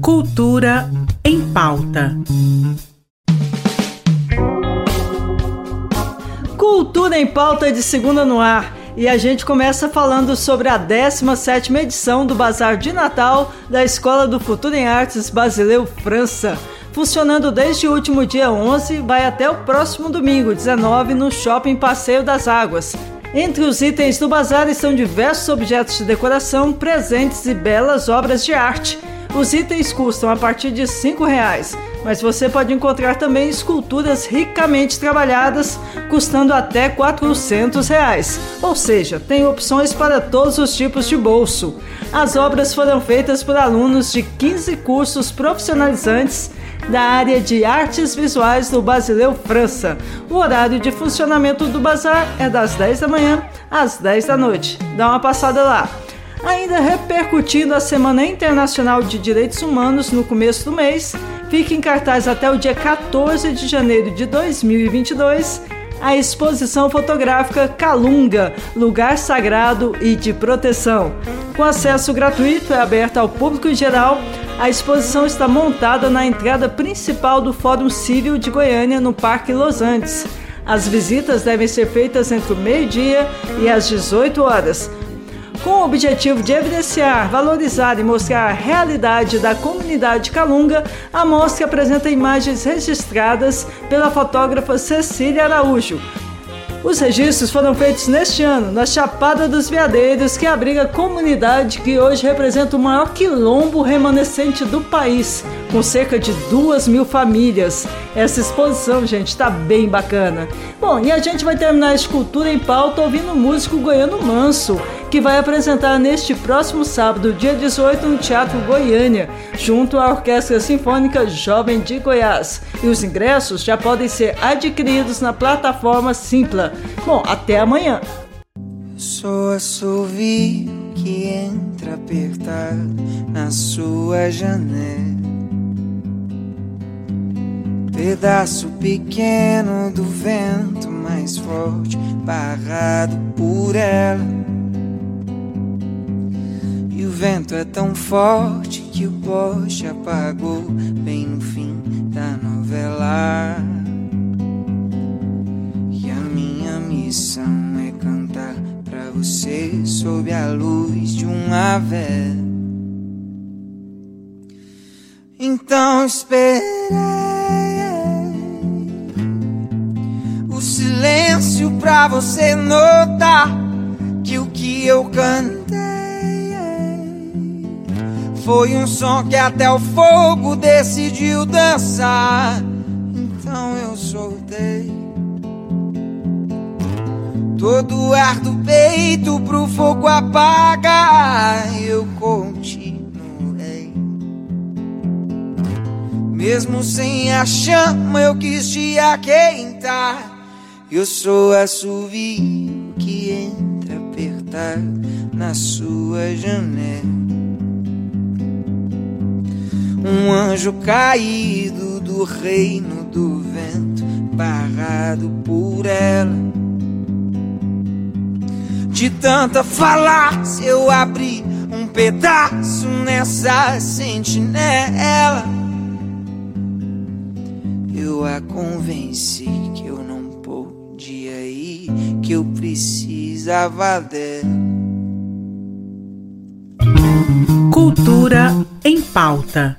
Cultura em pauta. Cultura em pauta de segunda no ar. E a gente começa falando sobre a 17ª edição do Bazar de Natal da Escola do Futuro em Artes Basileu França. Funcionando desde o último dia 11, vai até o próximo domingo, 19, no Shopping Passeio das Águas. Entre os itens do bazar estão diversos objetos de decoração, presentes e belas obras de arte. Os itens custam a partir de R$ reais, mas você pode encontrar também esculturas ricamente trabalhadas, custando até 400 reais. ou seja, tem opções para todos os tipos de bolso. As obras foram feitas por alunos de 15 cursos profissionalizantes da área de artes visuais do Basileu França. O horário de funcionamento do bazar é das 10 da manhã às 10 da noite. Dá uma passada lá. Ainda repercutindo a Semana Internacional de Direitos Humanos no começo do mês, fica em cartaz até o dia 14 de janeiro de 2022 a exposição fotográfica Calunga, Lugar Sagrado e de Proteção. Com acesso gratuito, é aberta ao público em geral. A exposição está montada na entrada principal do Fórum Civil de Goiânia, no Parque Los Andes. As visitas devem ser feitas entre o meio-dia e as 18 horas. Com o objetivo de evidenciar, valorizar e mostrar a realidade da comunidade calunga, a mostra apresenta imagens registradas pela fotógrafa Cecília Araújo, os registros foram feitos neste ano na Chapada dos Veadeiros, que abriga a comunidade que hoje representa o maior quilombo remanescente do país, com cerca de duas mil famílias. Essa exposição, gente, está bem bacana. Bom, e a gente vai terminar a escultura em pauta ouvindo o músico Goiano Manso, que vai apresentar neste próximo sábado, dia 18, no Teatro Goiânia, junto à Orquestra Sinfônica Jovem de Goiás. E os ingressos já podem ser adquiridos na plataforma Simpla. Bom, até amanhã. Sou assovio que entra apertado na sua janela. Pedaço pequeno do vento mais forte, barrado por ela vento é tão forte que o poste apagou bem no fim da novela. E a minha missão é cantar pra você sob a luz de uma vela. Então esperei o silêncio pra você notar que o que eu cantei foi um som que até o fogo decidiu dançar. Então eu soltei todo o ar do peito pro fogo apagar. Eu continuei, mesmo sem a chama, eu quis te aquentar. Eu sou assovio que entra apertado na sua janela um anjo caído do reino do vento, barrado por ela. De tanta falácia eu abri um pedaço nessa sentinela. Eu a convenci que eu não podia ir, que eu precisava dela. Cultura em pauta